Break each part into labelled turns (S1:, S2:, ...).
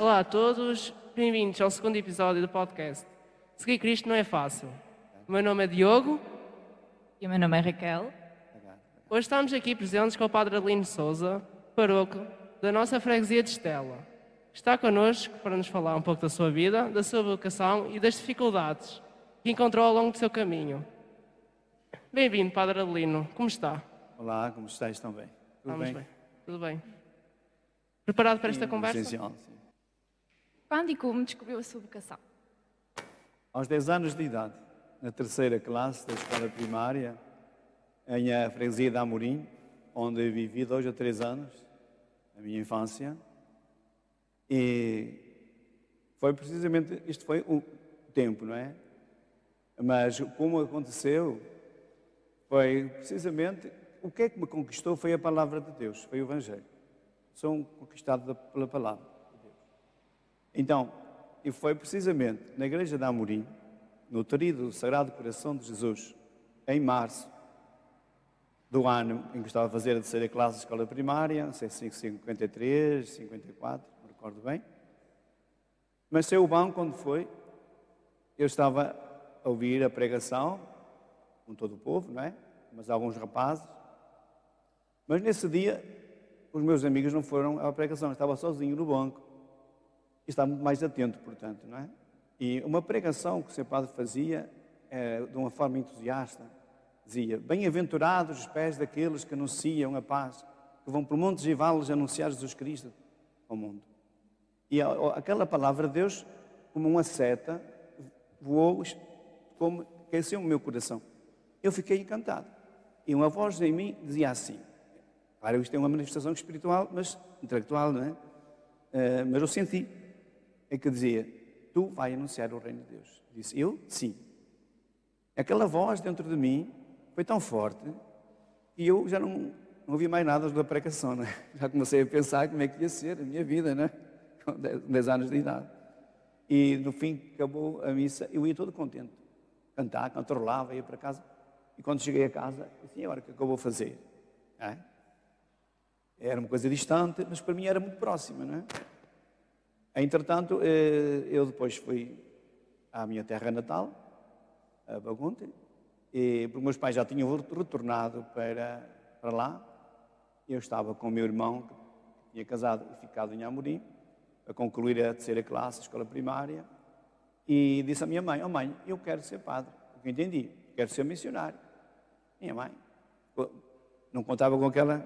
S1: Olá a todos, bem-vindos ao segundo episódio do podcast. Seguir Cristo não é fácil. O meu nome é Diogo.
S2: E o meu nome é Raquel.
S1: Hoje estamos aqui presentes com o Padre Adelino Souza, paroco da nossa freguesia de Estela. Está connosco para nos falar um pouco da sua vida, da sua vocação e das dificuldades que encontrou ao longo do seu caminho. Bem-vindo, Padre Adelino. Como está?
S3: Olá, como estáis também?
S1: Tudo Estamos bem? bem? Tudo bem. Preparado para esta
S3: sim,
S1: conversa?
S3: Essencial, sim.
S2: Quando e como descobriu a sua vocação?
S3: Aos 10 anos de idade, na terceira classe da escola primária, em a freguesia de Amorim, onde vivi dois ou três anos, a minha infância. E foi precisamente, isto foi o tempo, não é? Mas como aconteceu, foi precisamente, o que é que me conquistou foi a palavra de Deus, foi o Evangelho. Sou conquistado pela palavra. Então, e foi precisamente na igreja de Amorim, no do Sagrado Coração de Jesus, em março do ano em que estava a fazer a terceira classe de escola primária, não sei se 53, 54, não recordo bem. Mas saiu o banco quando foi, eu estava a ouvir a pregação, com todo o povo, não é? Mas alguns rapazes. Mas nesse dia, os meus amigos não foram à pregação, eu estava sozinho no banco. E estava muito mais atento, portanto, não é? E uma pregação que o seu padre fazia é, de uma forma entusiasta, dizia: Bem-aventurados os pés daqueles que anunciam a paz, que vão por montes e vales anunciar Jesus Cristo ao mundo. E aquela palavra de Deus, como uma seta, voou, como aqueceu o meu coração. Eu fiquei encantado. E uma voz em mim dizia assim: Claro, isto é uma manifestação espiritual, mas intelectual, não é? Uh, mas eu senti. É que dizia: Tu vai anunciar o reino de Deus. Disse: Eu? Sim. Aquela voz dentro de mim foi tão forte que eu já não, não ouvi mais nada da pregação, né? Já comecei a pensar como é que ia ser a minha vida, né? Com 10 anos de idade. E no fim acabou a missa, eu ia todo contente. Cantar, cantarolava, ia para casa. E quando cheguei a casa, disse, agora o que é que eu vou fazer? É? Era uma coisa distante, mas para mim era muito próxima, não é? Entretanto, eh, eu depois fui à minha terra natal, a Bagunte, e, porque meus pais já tinham retornado para, para lá. Eu estava com o meu irmão, que tinha casado e ficado em Amorim, a concluir a terceira classe, a escola primária, e disse à minha mãe: Oh mãe, eu quero ser padre. Porque entendi, quero ser missionário. Minha mãe não contava com aquela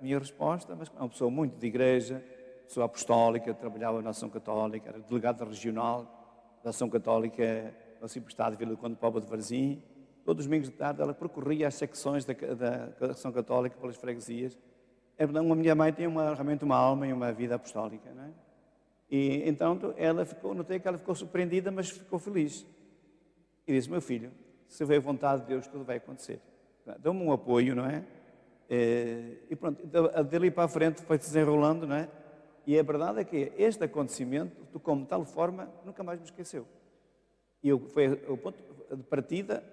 S3: minha resposta, mas é uma pessoa muito de igreja, pessoa apostólica, trabalhava na Ação Católica, era delegada regional da Ação Católica no Estado de Vila do Conde Povo de Varzim, Todos os domingos de tarde ela percorria as secções da, da Ação Católica pelas freguesias. É a minha mãe tem uma, realmente uma alma e uma vida apostólica, não é? E então ela ficou, notei que ela ficou surpreendida, mas ficou feliz. E disse: Meu filho, se houver vontade de Deus, tudo vai acontecer. Deu-me um apoio, não é? E pronto, dali para a frente foi se desenrolando, não é? E a verdade é que este acontecimento tocou-me de tal forma nunca mais me esqueceu. E foi o ponto de partida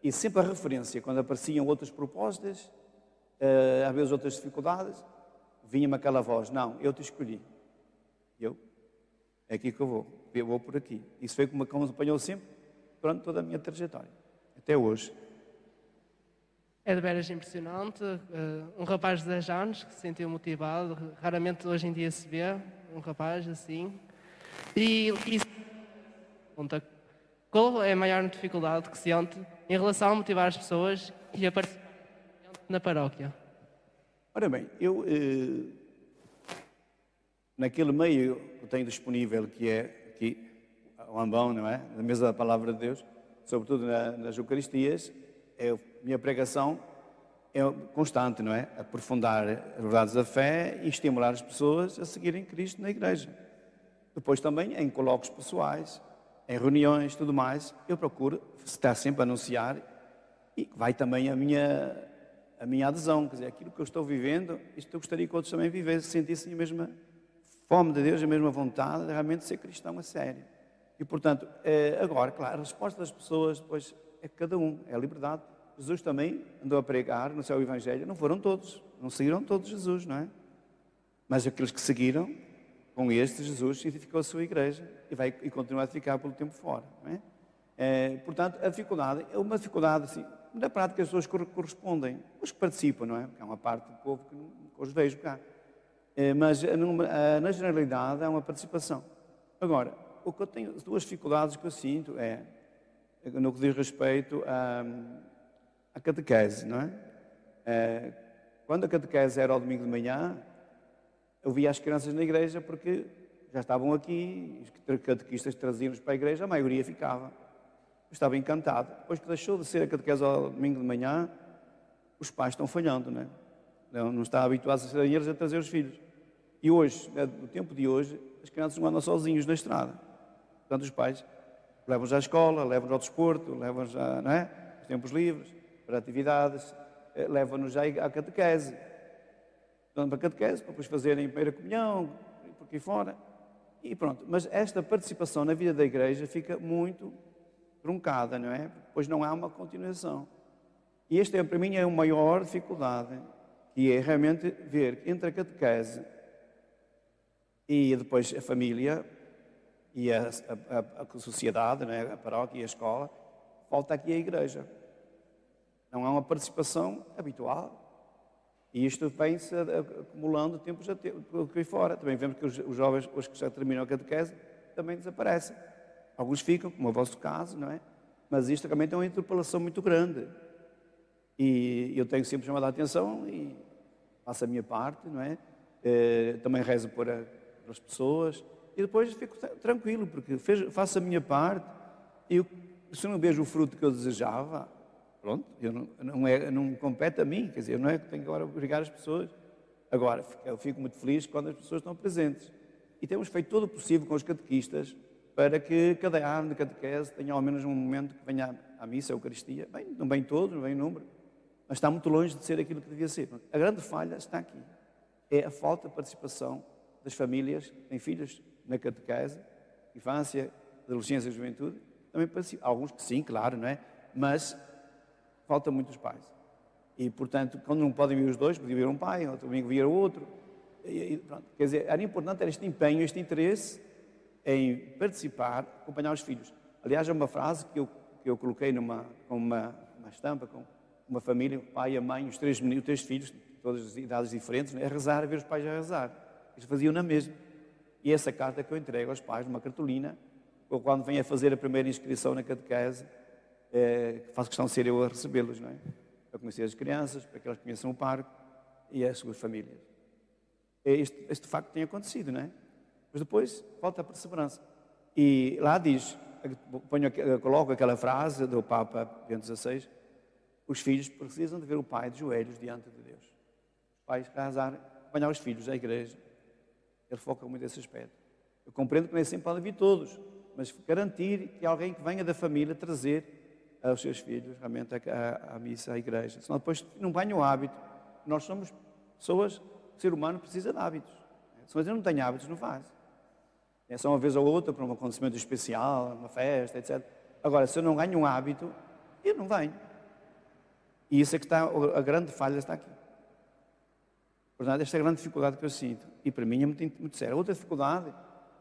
S3: e sempre a referência, quando apareciam outras propostas, uh, às vezes outras dificuldades, vinha-me aquela voz: Não, eu te escolhi. Eu, é aqui que eu vou, eu vou por aqui. Isso foi como acompanhou sempre durante toda a minha trajetória, até hoje.
S1: É de veras impressionante. Uh, um rapaz de 10 anos que se sentiu motivado, raramente hoje em dia se vê um rapaz assim. E, e qual é a maior dificuldade que sente em relação a motivar as pessoas e a participar na paróquia?
S3: Ora bem, eu, eh, naquele meio que tenho disponível, que é aqui, o ambão, não é? Na mesa da palavra de Deus, sobretudo na, nas Eucaristias, é, a minha pregação é constante, não é? Aprofundar as verdades da fé e estimular as pessoas a seguirem Cristo na igreja. Depois também em colóquios pessoais, em reuniões, tudo mais, eu procuro estar sempre a anunciar e vai também a minha, a minha adesão, quer dizer, aquilo que eu estou vivendo, isto eu gostaria que outros também vivessem, sentissem a mesma fome de Deus, a mesma vontade de realmente ser cristão a sério. E, portanto, eh, agora, claro, a resposta das pessoas depois é cada um, é a liberdade. Jesus também andou a pregar no céu Evangelho, não foram todos, não seguiram todos Jesus, não é? Mas aqueles que seguiram com este, Jesus edificou a sua igreja e vai e continua a ficar pelo tempo fora. Não é? É, portanto, a dificuldade é uma dificuldade, assim, na prática as pessoas correspondem, os que participam, não é? Porque há uma parte do povo que não, que os vejo cá. É, mas na generalidade há uma participação. Agora, o que eu tenho, as duas dificuldades que eu sinto é, no que diz respeito à, à catequese, não é? é? Quando a catequese era ao domingo de manhã, eu via as crianças na igreja porque já estavam aqui, os catequistas traziam-nos para a igreja, a maioria ficava. Eu estava encantado. Depois que deixou de ser a catequese ao domingo de manhã, os pais estão falhando, não é? Não, não está habituados a ser dinheiros a trazer os filhos. E hoje, né, no tempo de hoje, as crianças não andam sozinhos na estrada. Portanto, os pais levam-nos à escola, levam-nos ao desporto, levam-nos é? os tempos livres, para atividades, eh, levam-nos à catequese. Portanto, para a catequese, para depois fazerem primeira comunhão, por aqui fora. E pronto. Mas esta participação na vida da igreja fica muito truncada, não é? Pois não há uma continuação. E este, é, para mim, é a maior dificuldade que é realmente ver entre a catequese e depois a família e a, a, a sociedade, né, a paróquia e a escola, falta aqui a igreja. Não há uma participação habitual. E isto vem-se acumulando tempo, por aqui fora. Também vemos que os, os, jovens, os que já terminam a catequese, também desaparecem. Alguns ficam, como é o vosso caso, não é? Mas isto também tem uma interpelação muito grande. E eu tenho sempre chamado a atenção e faço a minha parte, não é? Eh, também rezo por, as pessoas e depois fico tranquilo, porque faço a minha parte e eu, se não vejo o fruto que eu desejava, pronto, eu não, não, é, não compete a mim, quer dizer, não é que tenho que agora obrigar as pessoas. Agora, eu fico muito feliz quando as pessoas estão presentes. E temos feito todo o possível com os catequistas para que cada ano de catequese tenha ao menos um momento que venha à missa, à Eucaristia. Bem, não vem todos, não vem em número, mas está muito longe de ser aquilo que devia ser. A grande falha está aqui. É a falta de participação das famílias que têm filhos na catequese, infância, adolescência e juventude. Também alguns que sim, claro, não é? Mas falta muitos pais. E, portanto, quando não podem vir os dois, podia vir um pai, outro domingo vir outro. E, e, Quer dizer, era importante ter este empenho, este interesse em participar, acompanhar os filhos. Aliás, é uma frase que eu, que eu coloquei numa uma, uma estampa com uma família, o pai, a mãe, os três meninos, três filhos, todas as idades diferentes, a rezar, a ver os pais a rezar. Eles faziam na mesma. E essa carta que eu entrego aos pais, numa cartolina, ou quando vêm a fazer a primeira inscrição na catequese, é, faço questão de ser eu a recebê-los, não é? Para conhecer as crianças, para que elas conheçam o parque e as suas famílias. Este, este facto tem acontecido, não é? Mas depois falta a perseverança. E lá diz, ponho, coloco aquela frase do Papa Bento XVI, os filhos precisam de ver o pai de joelhos diante de Deus. Os pais casar, acompanhar os filhos à igreja. Ele foca muito nesse aspecto. Eu compreendo que nem sempre podem vir todos, mas garantir que alguém que venha da família trazer aos seus filhos realmente à, missa, à igreja. Senão depois não ganham o hábito. Nós somos pessoas, o ser humano precisa de hábitos. Se você não tem hábitos, não faz. É só uma vez ou outra para um acontecimento especial, uma festa, etc. Agora, se eu não ganho um hábito, eu não venho. E isso é que está, a grande falha está aqui. Portanto, esta é a grande dificuldade que eu sinto. E para mim é muito, muito séria. Outra dificuldade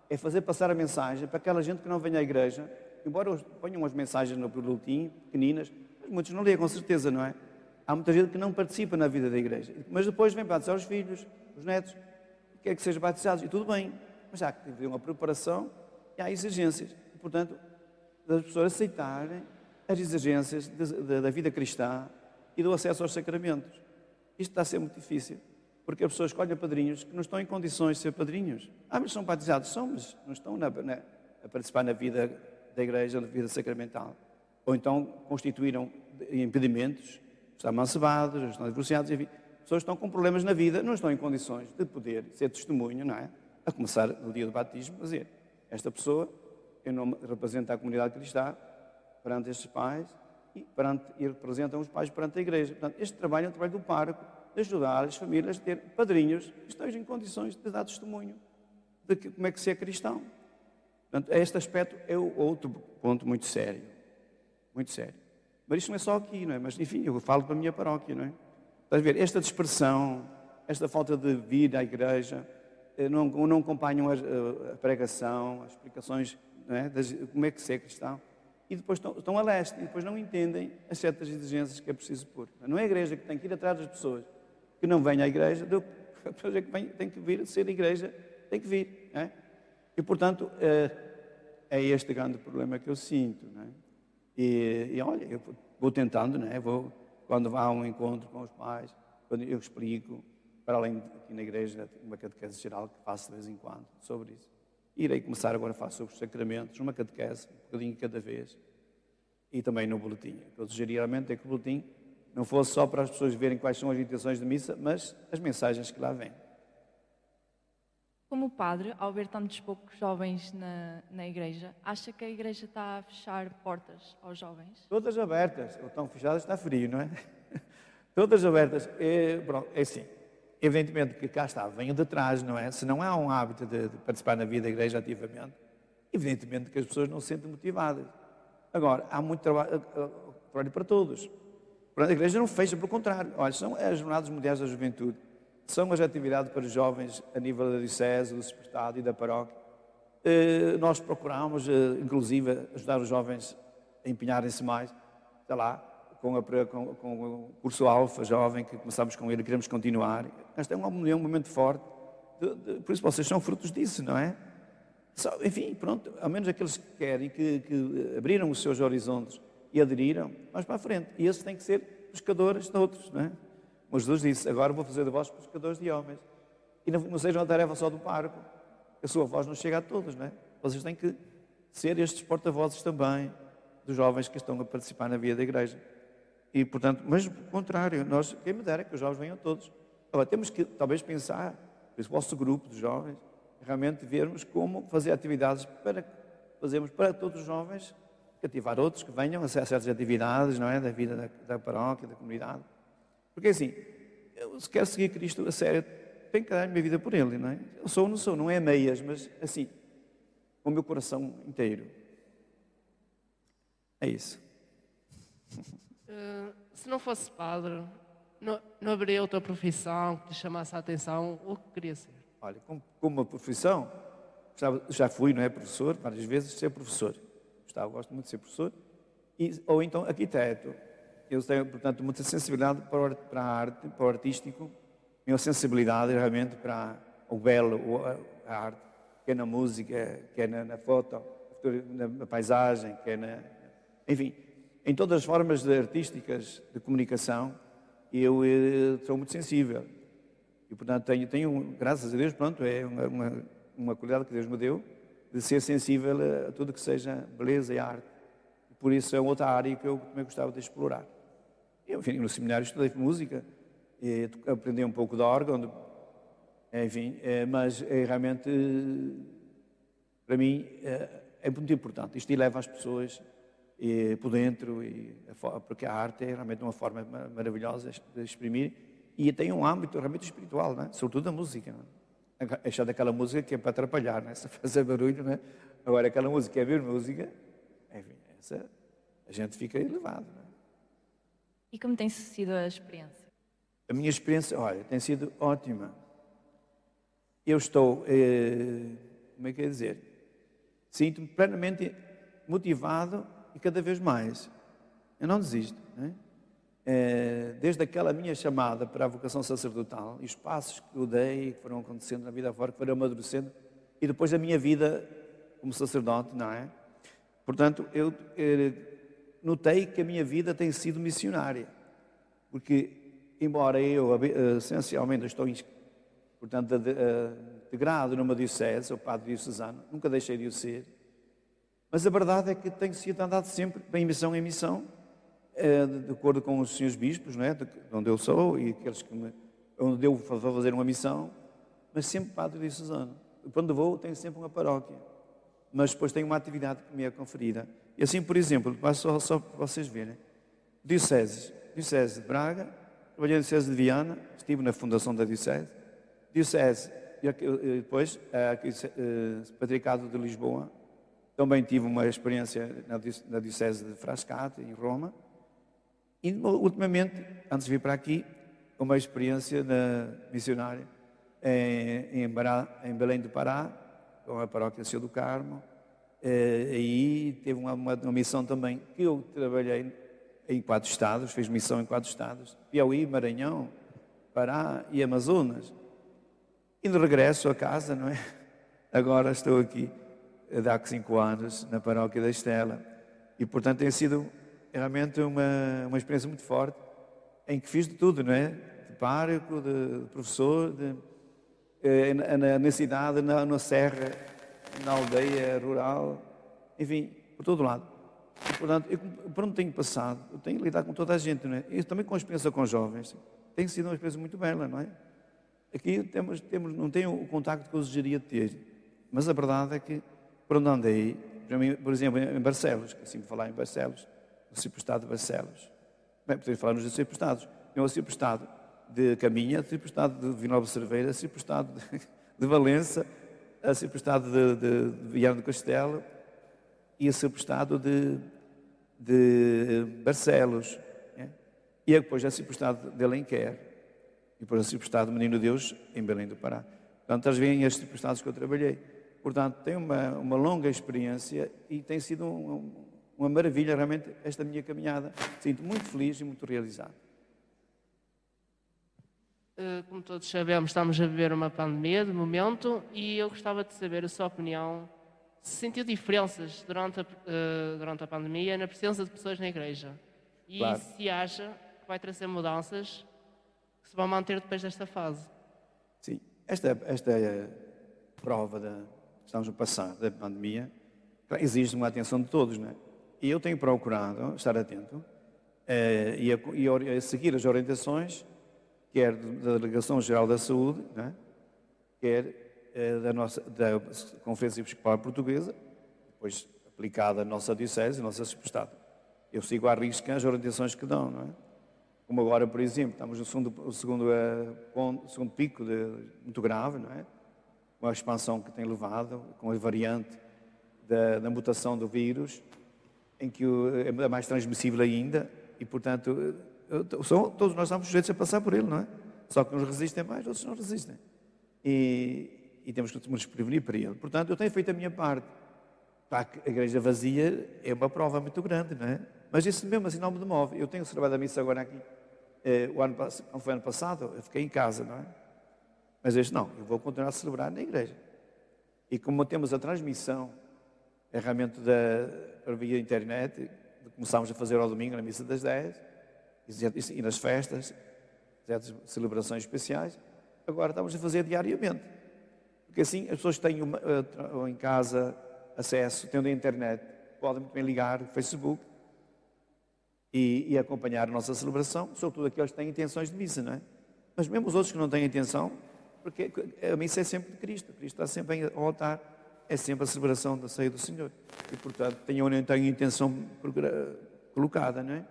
S3: é fazer passar a mensagem para aquela gente que não vem à igreja, embora ponham umas mensagens no boletim, pequeninas, mas muitos não lêem com certeza, não é? Há muita gente que não participa na vida da igreja. Mas depois vem batizar os filhos, os netos, quer que sejam batizados, e tudo bem. Mas há que haver uma preparação e há exigências. E, portanto, das pessoas aceitarem as exigências da vida cristã e do acesso aos sacramentos. Isto está a ser muito difícil, porque as pessoas escolhem padrinhos que não estão em condições de ser padrinhos. Ah, mas são batizados? São, mas não estão na, na, a participar na vida da igreja, na vida sacramental. Ou então constituíram impedimentos, estão amancebados, estão divorciados, enfim. Pessoas estão com problemas na vida, não estão em condições de poder ser testemunho, não é? A começar no dia do batismo, dizer, esta pessoa, em nome, representa a comunidade cristã, perante estes pais, e, perante, e representam os pais perante a igreja. Portanto, este trabalho é um trabalho do pároco, de ajudar as famílias a ter padrinhos que estejam em condições de dar testemunho de que, como é que se é cristão. Portanto, este aspecto é outro ponto muito sério. Muito sério. Mas isto não é só aqui, não é? Mas, enfim, eu falo para a minha paróquia, não é? Estás a ver? Esta dispersão, esta falta de vir à igreja, eh, não, não acompanham a, a pregação, as explicações, não é? Das, como é que se é cristão, e depois estão, estão a leste, e depois não entendem as certas exigências que é preciso pôr. Não é a igreja que tem que ir atrás das pessoas que não vêm à igreja, a pessoa que vem, tem que vir ser igreja, tem que vir. É? E, portanto, é, é, este grande problema que eu sinto. É? E, e, olha, eu vou tentando, né? vou, quando a um encontro com os pais, quando eu explico, para além de aqui na igreja, uma catequese geral que faço de vez em quando sobre isso. Irei começar agora a falar sobre os sacramentos, uma catequese, um bocadinho cada vez, e também no boletim. Eu sugeri realmente é que o boletim não fosse só para as pessoas verem quais são as intenções de missa, mas as mensagens que lá vêm.
S2: Como padre, ao ver tantos poucos jovens na, na igreja, acha que a igreja está a fechar portas aos jovens?
S3: Todas abertas. Ou estão fechadas, está frio, não é? Todas abertas. É, pronto, é assim. Evidentemente que cá está, venho de trás, não é? Se não há um hábito de, de participar na vida da igreja ativamente, evidentemente que as pessoas não se sentem motivadas. Agora, há muito trabalho, eh, eh, trabalho para todos. A igreja não fecha, pelo contrário. Olha, são as jornadas mundiais da juventude. São as atividades para os jovens a nível da diocese, do superestado e da paróquia. Eh, nós procuramos, eh, inclusive, ajudar os jovens a empenharem-se mais, sei lá, com, a, com, com, o curso Alfa Jovem, que começamos com ele e queremos continuar. Este é um, um momento forte, de, de, por isso vocês são frutos disso, não é? Só, enfim, pronto, ao menos aqueles que querem, que, que abriram os seus horizontes e aderiram, vamos para a frente. E esses têm que ser pescadores de outros, não é? Mas Jesus disse, agora vou fazer de vós pescadores de homens. E não, não seja uma tarefa só do parco. A sua voz não chega a todos, não é? Vocês têm que ser estes porta-vozes também dos jovens que estão a participar na vida da igreja. E, portanto, mas, pelo contrário, nós, quem me dera que os jovens venham todos. Agora, temos que, talvez, pensar, esse vosso grupo de jovens, realmente vermos como fazer atividades para fazermos para todos os jovens cativar outros que venham a certas atividades, não é? Da vida da, da paróquia, da comunidade. Porque assim, eu, se quero seguir Cristo a sério, tenho que dar a minha vida por Ele, não é? Eu sou ou não sou, não é meias, mas assim, com o meu coração inteiro. É isso.
S1: Uh, se não fosse padre, não, não haveria outra profissão que te chamasse a atenção? O que queria ser?
S3: Olha, como, como uma profissão, já, já fui, não é, professor, várias vezes, ser professor gostava, gosto muito de ser professor, e, ou então arquiteto. Eu tenho, portanto, muita sensibilidade para, para a arte, para o artístico, minha sensibilidade realmente para o belo, a arte, quer na música, quer na, na foto, na paisagem, quer na. Enfim, em todas as formas de artísticas de comunicação, eu, eu eh, sou muito sensível. E, portanto, tenho, tenho, graças a Deus, pronto, é uma, uma, uma qualidade que Deus me deu, de ser sensível a tudo que seja beleza e arte. Por isso é outra área que eu também gostava de explorar. Eu, enfim, no seminário estudei música, e aprendi um pouco de órgão, enfim, é, mas é realmente, para mim, é, é, muito importante. Isto eleva as pessoas por dentro, e, porque a arte é realmente uma forma maravilhosa de exprimir e tem um âmbito realmente espiritual, né? sobretudo a música. Né? Achar daquela música que é para atrapalhar, né? se fazer barulho, né? Agora, aquela música é ver música, enfim, essa, a gente fica elevado. Né?
S2: E como tem sido a experiência?
S3: A minha experiência, olha, tem sido ótima. Eu estou, eh, como é que é dizer? Sinto-me plenamente motivado e cada vez mais. Eu não desisto. Né? É, desde aquela minha chamada para a vocação sacerdotal e os passos que eu dei, que foram acontecendo na vida fora, que foram amadurecendo, e depois a minha vida como sacerdote, não é? Portanto, eu eh, notei que a minha vida tem sido missionária, porque, embora eu eh, essencialmente estou, portanto, integrado numa diocese, sou padre diocesano, nunca deixei de o ser, mas a verdade é que tenho sido andado sempre em missão em missão, de acordo com os senhores bispos, não é? de onde eu sou e aqueles que me, onde devo fazer uma missão, mas sempre padre diocesano. Quando vou, tenho sempre uma paróquia, mas depois tenho uma atividade que me é conferida. E assim, por exemplo, só, só para vocês verem, Diocese, Diocese de Braga, trabalhei na Diocese de Viana, estive na fundação da Diocese, Diocese, e depois, a Patricado de Lisboa, também tive uma experiência na Diocese de Frascati, em Roma, e ultimamente, antes de vir para aqui, uma experiência missionária em, em, Bará, em Belém do Pará, com a paróquia Senhor do Carmo. Eh, aí teve uma, uma, uma, missão também que eu trabalhei em quatro estados, fiz missão em quatro estados: Piauí, Maranhão, Pará e Amazonas. E no regresso a casa, não é? Agora estou aqui, há cinco anos, na paróquia da Estela. E, portanto, tem sido realmente uma, uma experiência muito forte, em que fiz de tudo, não é? De pároco, de, de professor, de, eh, na, na, cidade, na, na serra, na aldeia rural, enfim, por todo lado. E, portanto, eu, por onde tenho passado, eu tenho que lidar com toda a gente, não é? E também com a experiência com jovens, tem sido uma experiência muito bela, não é? Aqui temos, temos, não tenho o contacto que eu desejaria ter, mas a verdade é que, por onde andei, por exemplo, em Barcelos, que assim falar em Barcelos, no Ciprestado de Barcelos. Bem, podemos falar nos Ciprestados. Tem o Ciprestado de Caminha, o Ciprestado de Vinova Cerveira, o Ciprestado de, de Valença, o Ciprestado de, de, de Viana do Castelo e o Ciprestado de, de Barcelos. É? E depois o Ciprestado de Alenquer. E depois o Ciprestado de Menino Deus em Belém do Pará. Portanto, eles veem estes Ciprestados que eu trabalhei. Portanto, tenho uma, uma longa experiência e tem sido um, uma maravilha realmente esta minha caminhada. Sinto muito feliz e muito realizado.
S1: Eh, como todos sabemos, estamos a viver uma pandemia de momento e eu gostava de saber a sua opinião. Se sentiu diferenças durante a, uh, durante a pandemia na presença de pessoas na igreja? E claro. se acha que vai trazer mudanças que se vão manter depois desta fase?
S3: Sim, esta, esta prova da, que estamos a passar da pandemia exige uma atenção de todos, não é? E eu tenho procurado estar atento eh, e, a, e, a, seguir as orientações, quer da Delegação Geral da Saúde, né, quer eh, da, nossa, da Conferência Episcopal Portuguesa, depois aplicada à nossa Diocese, ao nosso Estado. Eu sigo à risca as orientações que dão, não é? Como agora, por exemplo, estamos no segundo, segundo, uh, segundo pico de, muito grave, não é? Com a expansão que tem levado, com a variante da, da mutação do vírus, em que é mais transmissível ainda e, portanto, são, todos nós estamos sujeitos a passar por ele, não é? Só que uns resistem mais, outros não resistem. E, e temos que nos prevenir para ele. Portanto, eu tenho feito a minha parte. Para a igreja vazia é uma prova muito grande, não é? Mas isso mesmo assim não me demove. Eu tenho celebrado a missa agora aqui. Eh, o ano, não foi ano passado, eu fiquei em casa, não é? Mas este não, eu vou continuar a celebrar na igreja. E como temos a transmissão, é realmente da, via internet, começámos a fazer ao domingo na missa das 10, e nas festas, certas celebrações especiais, agora estamos a fazer diariamente. Porque assim as pessoas têm uma, uh, em casa acesso, tendo a internet, podem muito bem ligar o Facebook e, e, acompanhar a nossa celebração, sobretudo aqueles que têm intenções de missa, não é? Mas mesmo os outros que não têm intenção, porque a missa é sempre de Cristo, Cristo está sempre ao altar é sempre a celebração da ceia do Senhor. E, portanto, tenham ou tenham intenção colocada, não é?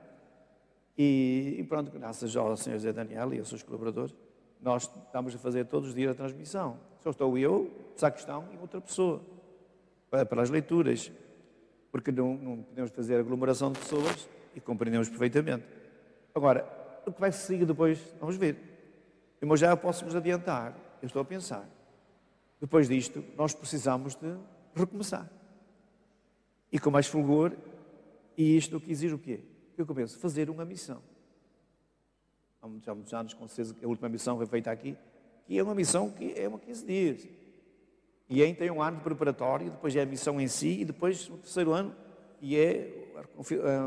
S3: E, e, pronto, graças ao Senhor José Daniel e aos seus colaboradores, nós estamos a fazer todos os dias a transmissão. Só estou eu, sacristão e outra pessoa, para, para as leituras, porque não, não, podemos fazer aglomeração de pessoas e compreendemos perfeitamente. Agora, o que vai seguir depois, vamos ver. Mas já posso vos adiantar, eu estou a pensar. Depois disto, nós precisamos de recomeçar. E com mais fulgor, e isto que exige o quê? Eu começo a fazer uma missão. Há muitos anos, com certeza, a última missão foi feita aqui, que é uma missão que é uma 15 dias. E aí tem um ano de preparatório, depois é a missão em si, e depois o terceiro ano, e é,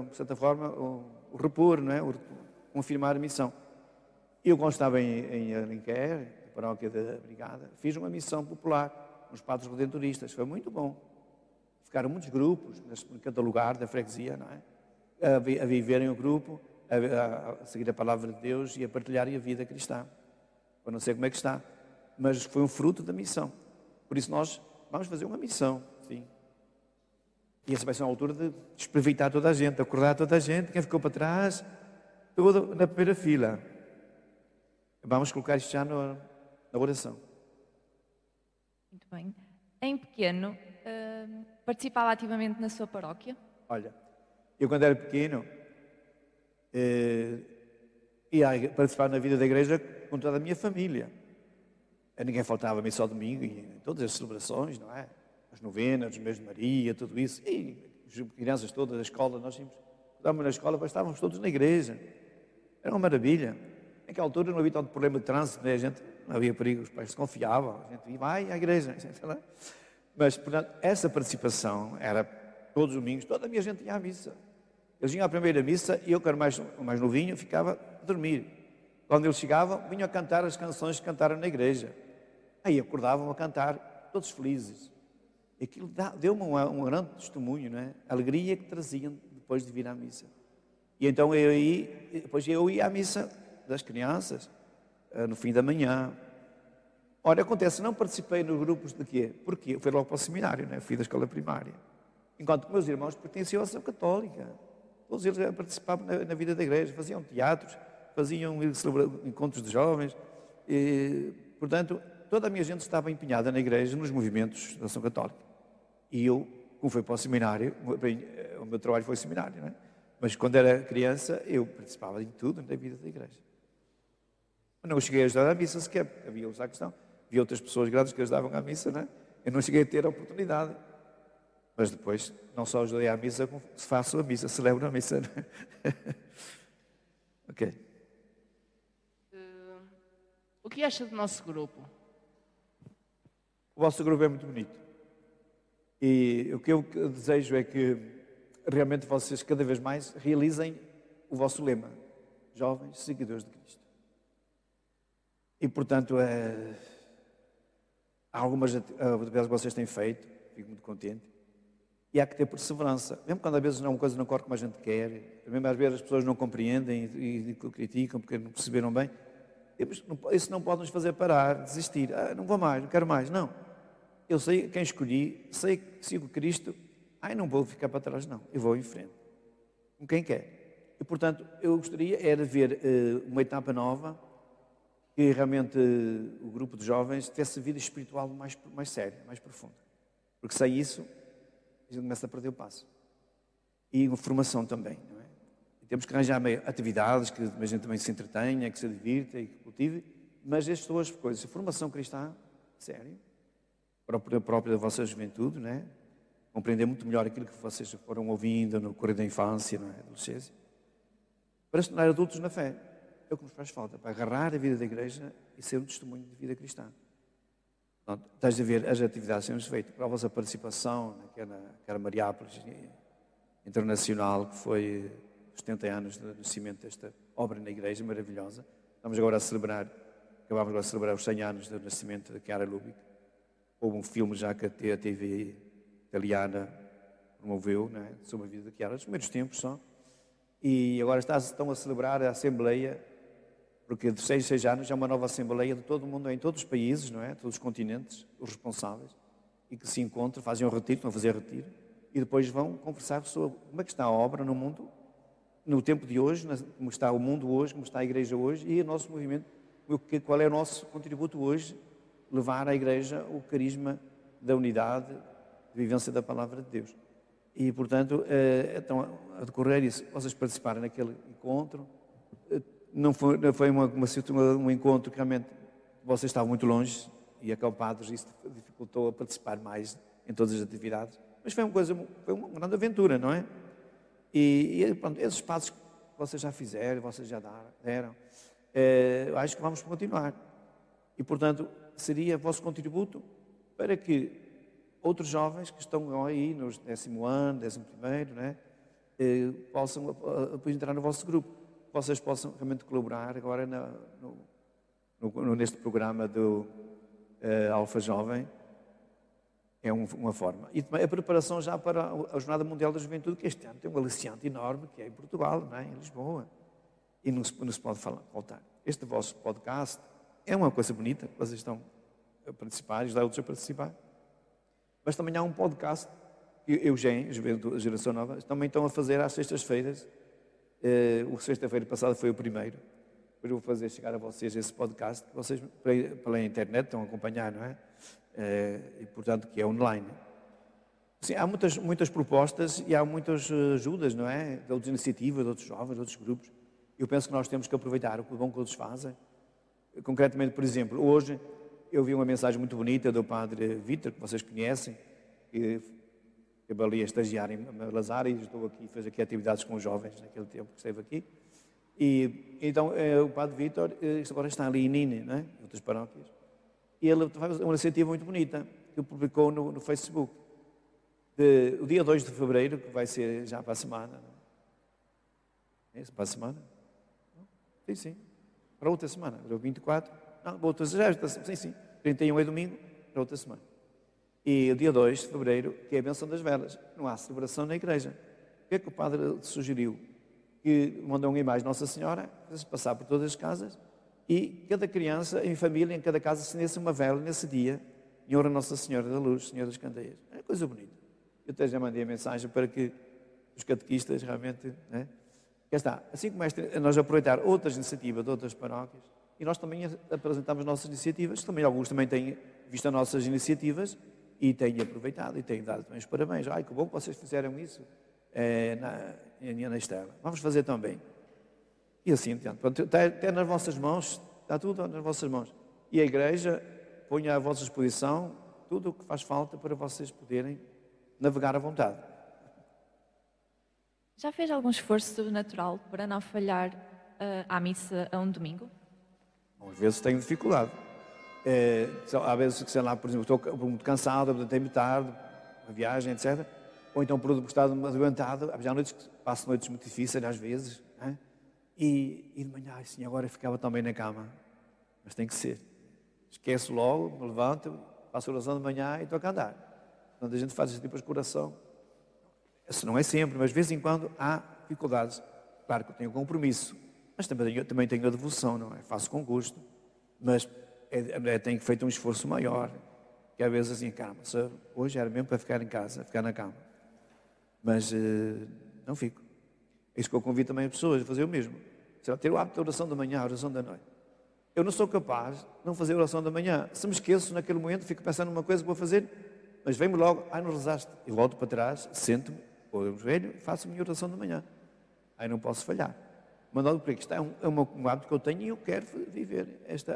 S3: de certa forma, o, repor, não é? o, confirmar a missão. Eu, quando estava em, em Alenquer, paróquia da Brigada, fiz uma missão popular nos padres redentoristas, foi muito bom. Ficaram muitos grupos, em cada lugar da freguesia, não é? A, a viverem o grupo, a, a, seguir a palavra de Deus e a partilharem a vida cristã. Eu não sei como é que está, mas foi um fruto da missão. Por isso nós vamos fazer uma missão, sim. E essa vai ser uma altura de espreitar toda a gente, acordar toda a gente, quem ficou para trás, toda na primeira fila. Vamos colocar isto já no, na oração.
S2: Muito bem. Em pequeno, uh, participava ativamente na sua paróquia?
S3: Olha, eu quando era pequeno uh, ia participar na vida da igreja com toda a minha família. Ninguém faltava a missa ao domingo e todas as celebrações, não é? As novenas, os meses de Maria, tudo isso. E as crianças todas da escola, nós tínhamos, estávamos na escola, mas estávamos todos na igreja. Era uma maravilha. Naquela altura não havia tanto problema de trânsito, né? a gente havia perigo, os pais se confiavam, a gente ia, vai à igreja. Mas, portanto, essa participação era todos os domingos, toda a minha gente ia à missa. Eles iam à primeira missa e eu, que era mais, mais novinho, ficava a dormir. Quando eles chegavam, vinham a cantar as canções que cantaram na igreja. Aí acordavam a cantar, todos felizes. Aquilo deu-me um, um grande testemunho, não é? A alegria que traziam depois de vir à missa. E então eu ia, depois eu ia à missa das crianças, no fim da manhã. Ora, acontece, não participei nos grupos de quê? Porque eu fui logo para o seminário, né? fui da escola primária. Enquanto que meus irmãos pertenciam à ação católica. Todos eles participavam na, na, vida da igreja, faziam teatros, faziam encontros de jovens. E, portanto, toda a minha gente estava empenhada na igreja, nos movimentos da ação católica. E eu, como fui para o seminário, o meu trabalho foi seminário, não é? Mas quando era criança, eu participava de tudo na vida da igreja. Mas não cheguei a ajudar à missa sequer, havia outra questão. Havia outras pessoas grandes que ajudavam à missa, não é? Eu não cheguei a ter a oportunidade. Mas depois, não só ajudei à missa, como faço a missa, celebro a missa. É? ok.
S1: Uh, o que acha do nosso grupo?
S3: O vosso grupo é muito bonito. E o que eu desejo é que realmente vocês cada vez mais realizem o vosso lema: jovens seguidores de Cristo. E portanto, é, há algumas atividades que vocês têm feito, fico muito contente. E há que ter perseverança. Mesmo quando às vezes uma coisa não corre como a gente quer, mesmo às vezes as pessoas não compreendem e, e criticam porque não perceberam bem, isso não pode nos fazer parar, desistir. Ah, não vou mais, não quero mais. Não. Eu sei quem escolhi, sei que sigo Cristo Ai, não vou ficar para trás, não. Eu vou em frente. Com quem quer. E, portanto, eu gostaria era ver uh, uma etapa nova que realmente uh, o grupo de jovens tivesse vida espiritual mais, mais séria, mais profunda. Porque sem isso, a gente começa a perder o passo. E formação também, não é? E temos que arranjar atividades que a gente também se entretenha, que se divirta e que cultive, mas estas duas coisas, a formação cristã, sério, própria, própria da vossa juventude, não é? compreender muito melhor aquilo que vocês foram ouvindo no correr da infância, não é? adolescência, para se tornar adultos na fé. É o que nos faz falta, para agarrar a vida da igreja e ser um testemunho de vida cristã. Portanto, estás a ver as atividades que temos feito, para a participação naquela, naquela Mariápolis Internacional, que foi os 70 anos do nascimento desta obra na igreja maravilhosa. Estamos agora a celebrar, acabamos agora de celebrar os 100 anos do nascimento da Chiara Lubick. Houve um filme já que a TV italiana promoveu né, sobre a vida de Chiara, nos primeiros tempos só. E agora estão a celebrar a Assembleia, porque de seis, seis anos é uma nova Assembleia de todo o mundo, em todos os países, não é? todos os continentes, os responsáveis, e que se encontram, fazem um retiro, vão fazer retiro, e depois vão conversar sobre como é que está a obra no mundo, no tempo de hoje, como está o mundo hoje, como está a Igreja hoje, e o nosso movimento, qual é o nosso contributo hoje, levar à Igreja o carisma da unidade, de vivência da palavra de Deus. E, portanto, então, a decorrer isso, vocês participaram naquele encontro, eh, não foi, não foi uma, uma, um encontro que realmente vocês estavam muito longe e acampados, isso dificultou a participar mais em todas as atividades, mas foi uma coisa, foi uma grande aventura, não é? E, e pronto, esses passos que vocês já fizeram, vocês já deram, é, acho que vamos continuar. E, portanto, seria vosso contributo para que outros jovens que estão aí nos décimo ano, décimo primeiro, né, possam depois entrar no vosso grupo. Vocês possam realmente colaborar agora na, no, no, neste programa do uh, Alfa Jovem. É um, uma forma. E a preparação já para a Jornada Mundial da Juventude, que este ano tem um aliciante enorme, que é em Portugal, não é? em Lisboa. E não se, não se pode falar, faltar. Este vosso podcast é uma coisa bonita, vocês estão a participar, ajudar outros a participar. Mas também há um podcast eu, Gen, a Geração Nova, também estão a fazer às sextas-feiras. Uh, o sexta-feira passada foi o primeiro. Depois eu vou fazer chegar a vocês esse podcast, vocês pela internet estão a acompanhar, não é? Uh, e portanto que é online. Sim, há muitas, muitas propostas e há muitas ajudas, não é? De outras iniciativas, de outros jovens, de outros grupos. Eu penso que nós temos que aproveitar o que bom que outros fazem. Concretamente, por exemplo, hoje eu vi uma mensagem muito bonita do padre Vítor, que vocês conhecem, que eu ali a estagiar em Lazar e estou aqui, fez aqui atividades com os jovens naquele tempo que esteve aqui. E então eh, o padre Vítor eh, agora está ali em Nine, né, em outras paróquias, e ele faz uma iniciativa muito bonita que ele publicou no, no Facebook. De, o dia 2 de fevereiro, que vai ser já para a semana. É isso, para a semana? Sim, sim. Para outra semana, para o 24. Não, para outra semana, sim, sim. 31 é domingo, para outra semana. E o dia 2 de fevereiro, que é a benção das velas. Não há celebração na igreja. O que é que o padre sugeriu? Que mandou uma imagem Nossa Senhora, fez passar por todas as casas, e cada criança, em família, em cada casa, acendesse uma vela nesse dia, em honra Nossa Senhora da Luz, Senhora das Candeias. É coisa bonita. Eu até já mandei a mensagem para que os catequistas realmente. Né? Está. Assim como nós aproveitar outras iniciativas de outras paróquias, e nós também apresentamos nossas iniciativas, também alguns também têm visto as nossas iniciativas e têm aproveitado e têm dado também os parabéns. Ai, que bom que vocês fizeram isso é, na, na Estela. Vamos fazer também. E assim, entendo. Até, até nas vossas mãos, está tudo nas vossas mãos. E a Igreja põe à vossa disposição tudo o que faz falta para vocês poderem navegar à vontade.
S2: Já fez algum esforço sobrenatural para não falhar uh, à missa a um domingo?
S3: Às vezes tenho dificuldade. É, vezes que, sei lá, por exemplo, estou muito cansado, tenho tarde, uma viagem, etc. Ou então por estar adoentado, há noites que passo noites muito difíceis, às vezes. Né? E, e de manhã, assim, agora ficava também na cama. Mas tem que ser. Esqueço logo, me levanto, faço oração de manhã e estou a andar. Quando a gente faz esse tipo de coração, isso não é sempre, mas de vez em quando há dificuldades. Claro que eu tenho compromisso, mas também tenho, também tenho a devoção, não é? Faço com gosto, mas é, é, tenho feito um esforço maior. Que às vezes assim, calma, hoje era mesmo para ficar em casa, ficar na cama. Mas uh, não fico. É isso que eu convido também as pessoas a fazer o mesmo. Ter o hábito da oração da manhã, a oração da noite. Eu não sou capaz de não fazer a oração da manhã. Se me esqueço naquele momento, fico pensando numa coisa que vou fazer, mas vem-me logo, ai, não rezaste. Eu volto para trás, sento-me, ou eu joelho, faço a minha oração da manhã. Aí não posso falhar. Mandado por isto é um, é um hábito que eu tenho e eu quero viver esta,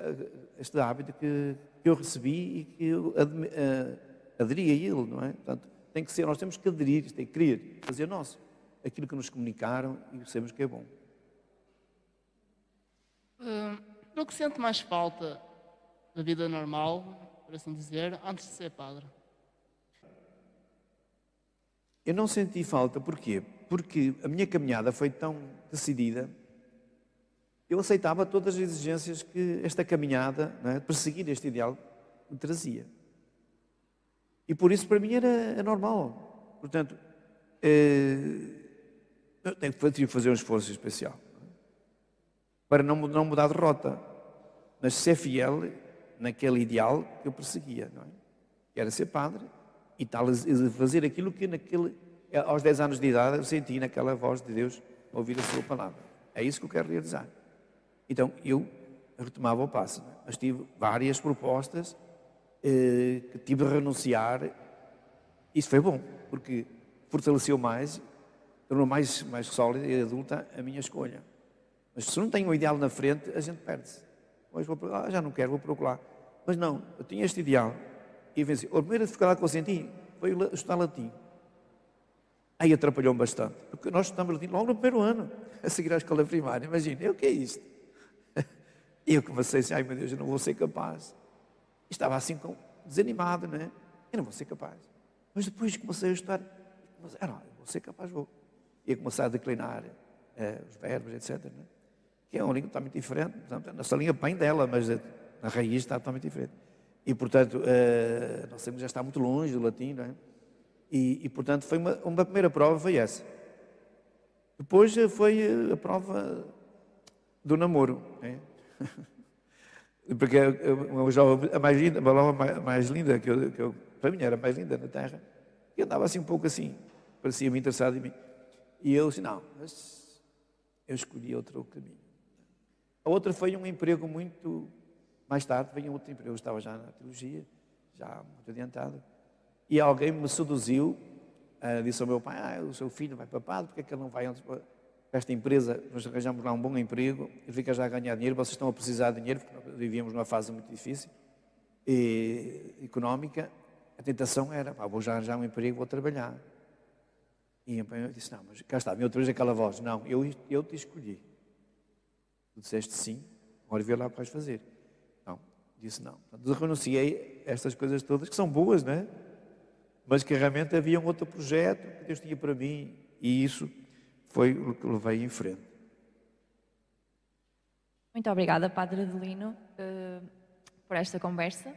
S3: este hábito que, que eu recebi e que eu uh, aderi a ele, não é? Portanto, tem que ser, nós temos que aderir, tem que querer, fazer nosso aquilo que nos comunicaram e sabemos que é bom.
S1: Uh, do que sente mais falta da vida normal, por assim dizer, antes de ser padre?
S3: Eu não senti falta, porquê? Porque a minha caminhada foi tão decidida, eu aceitava todas as exigências que esta caminhada, é, perseguir este ideal, me trazia. E por isso para mim era, era normal. Portanto, eh, eu tenho que fazer um esforço especial para não, não mudar de rota, mas ser fiel naquele ideal que eu perseguia, não é? Que era ser padre e tal, fazer aquilo que naquele, aos 10 anos de idade eu senti naquela voz de Deus ouvir a sua palavra. É isso que eu quero realizar. Então eu retomava o passo, é? mas tive várias propostas eh, que tive de renunciar. Isso foi bom, porque fortaleceu mais tornou mais, mais sólida e adulta a minha escolha. Mas se não tenho o ideal na frente, a gente perde-se. Hoje vou ah, já não quero, vou procurar. Mas não, eu tinha este ideal e venci. A primeira dificuldade que eu senti foi estudar latim. Aí atrapalhou-me bastante, porque nós estudamos latim logo no primeiro ano, a seguir à escola primária. Imagina, o que é isto? E eu comecei assim, ai meu Deus, eu não vou ser capaz. Estava assim com, desanimado, não é? Eu não vou ser capaz. Mas depois comecei a estudar, comecei, ah, não, eu vou ser capaz, vou ia começar a declinar eh, os verbos, etc. Né? Que é uma língua totalmente diferente. Portanto, nossa língua bem dela, mas a, a raiz está totalmente diferente. E, portanto, eh, a nossa já está muito longe do latim, não é? E, e, portanto, foi uma, uma primeira prova foi essa. Depois eh, foi a prova do namoro. É? Porque uma jovem, a mais linda, a mais, mais linda que eu, que eu, para mim era mais linda na Terra, e andava assim um pouco assim, parecia-me interessado em mim. E eu disse, não, mas eu escolhi outro caminho. A outra foi um emprego muito... Mais tarde veio outro emprego, eu estava já na teologia, já muito adiantado. E alguém me seduziu, uh, disse ao meu pai, ah, o seu filho vai para padre, porque é que ele não vai antes esta empresa, nós arranjamos lá um bom emprego, ele fica já a ganhar dinheiro, vocês estão a precisar de dinheiro, porque vivíamos numa fase muito difícil. e, económica, a tentação era, pá, vou já arranjar um emprego, vou trabalhar. E eu disse, não, mas cá está, me outra vez aquela voz, não, eu, eu te escolhi. Tu disseste sim, agora vê lá o que vais fazer. Não, disse não. Portanto, renunciei a estas coisas todas, que são boas, não é? Mas que realmente havia um outro projeto que Deus tinha para mim, e isso foi o que levei em frente.
S2: Muito obrigada, Padre Adelino, uh, por esta conversa.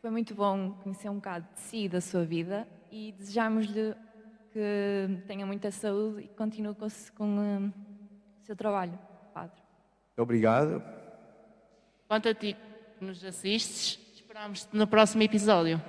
S2: Foi muito bom conhecer um bocado de si e da sua vida e desejamos-lhe que tenha muita saúde e continue com, com uh, o seu trabalho, Padre.
S3: Obrigado.
S1: Quanto a ti que nos assistes, esperamos-te no próximo episódio.